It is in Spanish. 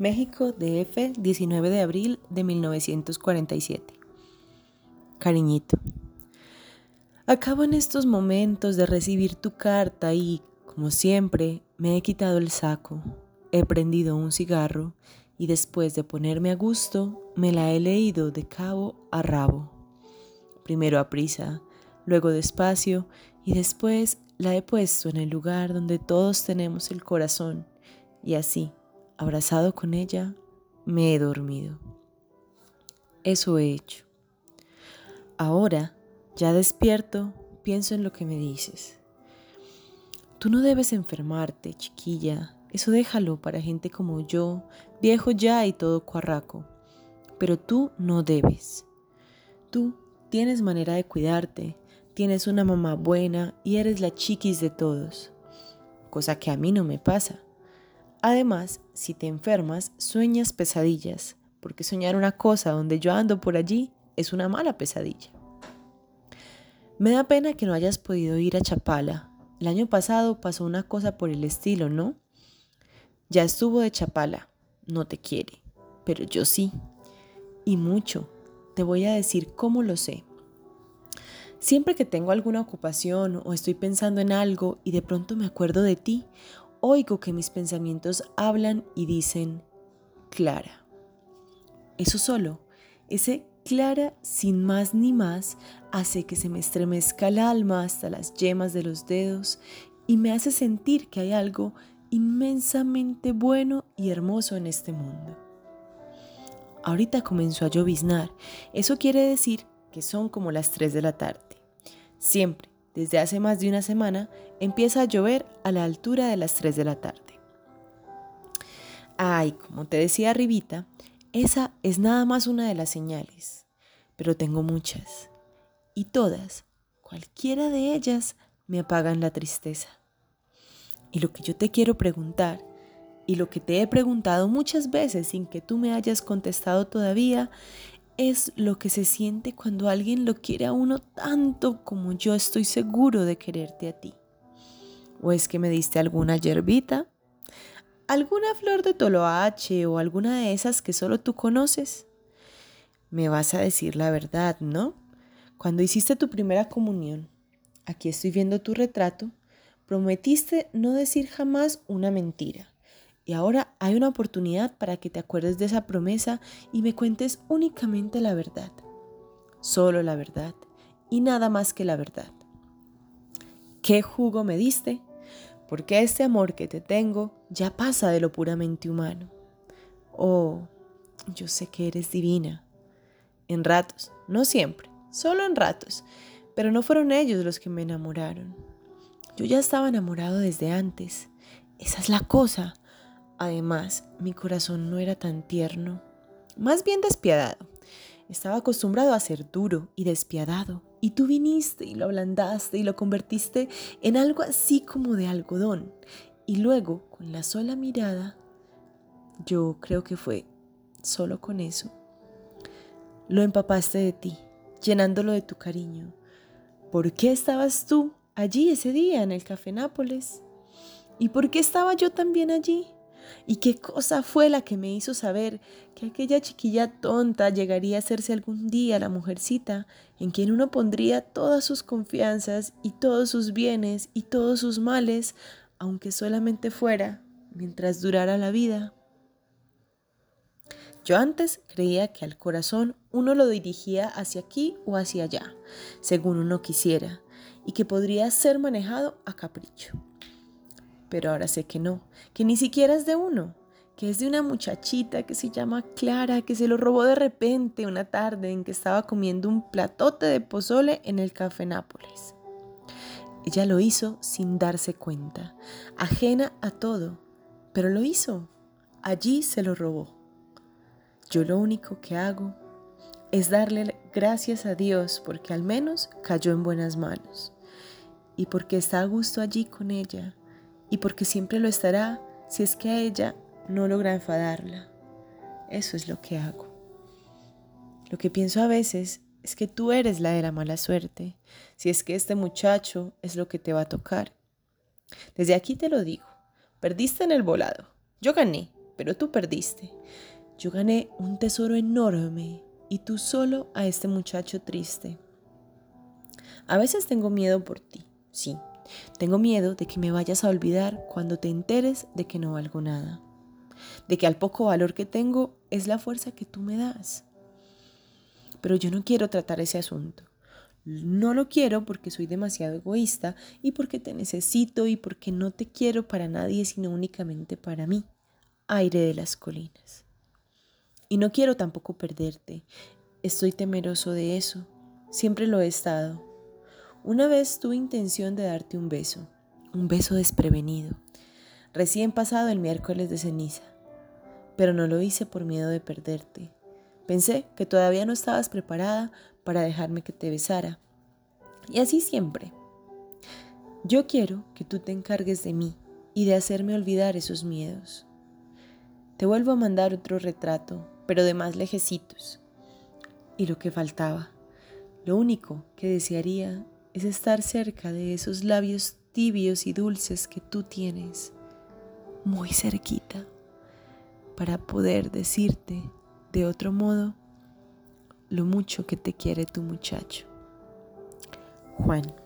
México, DF, 19 de abril de 1947. Cariñito. Acabo en estos momentos de recibir tu carta y, como siempre, me he quitado el saco, he prendido un cigarro y después de ponerme a gusto, me la he leído de cabo a rabo. Primero a prisa, luego despacio y después la he puesto en el lugar donde todos tenemos el corazón y así, abrazado con ella, me he dormido. Eso he hecho. Ahora, ya despierto, pienso en lo que me dices. Tú no debes enfermarte, chiquilla. Eso déjalo para gente como yo, viejo ya y todo cuarraco. Pero tú no debes. Tú tienes manera de cuidarte, tienes una mamá buena y eres la chiquis de todos. Cosa que a mí no me pasa. Además, si te enfermas, sueñas pesadillas, porque soñar una cosa donde yo ando por allí es una mala pesadilla. Me da pena que no hayas podido ir a Chapala. El año pasado pasó una cosa por el estilo, ¿no? Ya estuvo de Chapala, no te quiere, pero yo sí. Y mucho. Te voy a decir cómo lo sé. Siempre que tengo alguna ocupación o estoy pensando en algo y de pronto me acuerdo de ti, oigo que mis pensamientos hablan y dicen, Clara. Eso solo, ese clara sin más ni más hace que se me estremezca el alma hasta las yemas de los dedos y me hace sentir que hay algo inmensamente bueno y hermoso en este mundo. Ahorita comenzó a lloviznar, eso quiere decir que son como las 3 de la tarde. Siempre, desde hace más de una semana, empieza a llover a la altura de las 3 de la tarde. Ay, como te decía arribita, esa es nada más una de las señales, pero tengo muchas. Y todas, cualquiera de ellas, me apagan la tristeza. Y lo que yo te quiero preguntar, y lo que te he preguntado muchas veces sin que tú me hayas contestado todavía, es lo que se siente cuando alguien lo quiere a uno tanto como yo estoy seguro de quererte a ti. ¿O es que me diste alguna yerbita? alguna flor de toloache o alguna de esas que solo tú conoces? Me vas a decir la verdad, ¿no? Cuando hiciste tu primera comunión, aquí estoy viendo tu retrato, prometiste no decir jamás una mentira. Y ahora hay una oportunidad para que te acuerdes de esa promesa y me cuentes únicamente la verdad. Solo la verdad y nada más que la verdad. ¿Qué jugo me diste? porque este amor que te tengo ya pasa de lo puramente humano. Oh, yo sé que eres divina. En ratos, no siempre, solo en ratos, pero no fueron ellos los que me enamoraron. Yo ya estaba enamorado desde antes. Esa es la cosa. Además, mi corazón no era tan tierno, más bien despiadado. Estaba acostumbrado a ser duro y despiadado. Y tú viniste y lo ablandaste y lo convertiste en algo así como de algodón. Y luego, con la sola mirada, yo creo que fue solo con eso, lo empapaste de ti, llenándolo de tu cariño. ¿Por qué estabas tú allí ese día en el Café Nápoles? ¿Y por qué estaba yo también allí? ¿Y qué cosa fue la que me hizo saber que aquella chiquilla tonta llegaría a hacerse algún día la mujercita en quien uno pondría todas sus confianzas y todos sus bienes y todos sus males, aunque solamente fuera mientras durara la vida? Yo antes creía que al corazón uno lo dirigía hacia aquí o hacia allá, según uno quisiera, y que podría ser manejado a capricho. Pero ahora sé que no, que ni siquiera es de uno, que es de una muchachita que se llama Clara, que se lo robó de repente una tarde en que estaba comiendo un platote de pozole en el café Nápoles. Ella lo hizo sin darse cuenta, ajena a todo, pero lo hizo. Allí se lo robó. Yo lo único que hago es darle gracias a Dios porque al menos cayó en buenas manos y porque está a gusto allí con ella y porque siempre lo estará si es que a ella no logra enfadarla. Eso es lo que hago. Lo que pienso a veces es que tú eres la de la mala suerte, si es que este muchacho es lo que te va a tocar. Desde aquí te lo digo, perdiste en el volado. Yo gané, pero tú perdiste. Yo gané un tesoro enorme y tú solo a este muchacho triste. A veces tengo miedo por ti, sí. Tengo miedo de que me vayas a olvidar cuando te enteres de que no valgo nada. De que al poco valor que tengo es la fuerza que tú me das. Pero yo no quiero tratar ese asunto. No lo quiero porque soy demasiado egoísta y porque te necesito y porque no te quiero para nadie sino únicamente para mí, aire de las colinas. Y no quiero tampoco perderte. Estoy temeroso de eso. Siempre lo he estado. Una vez tuve intención de darte un beso, un beso desprevenido, recién pasado el miércoles de ceniza, pero no lo hice por miedo de perderte. Pensé que todavía no estabas preparada para dejarme que te besara. Y así siempre. Yo quiero que tú te encargues de mí y de hacerme olvidar esos miedos. Te vuelvo a mandar otro retrato pero de más lejecitos. Y lo que faltaba, lo único que desearía es estar cerca de esos labios tibios y dulces que tú tienes, muy cerquita, para poder decirte de otro modo lo mucho que te quiere tu muchacho. Juan.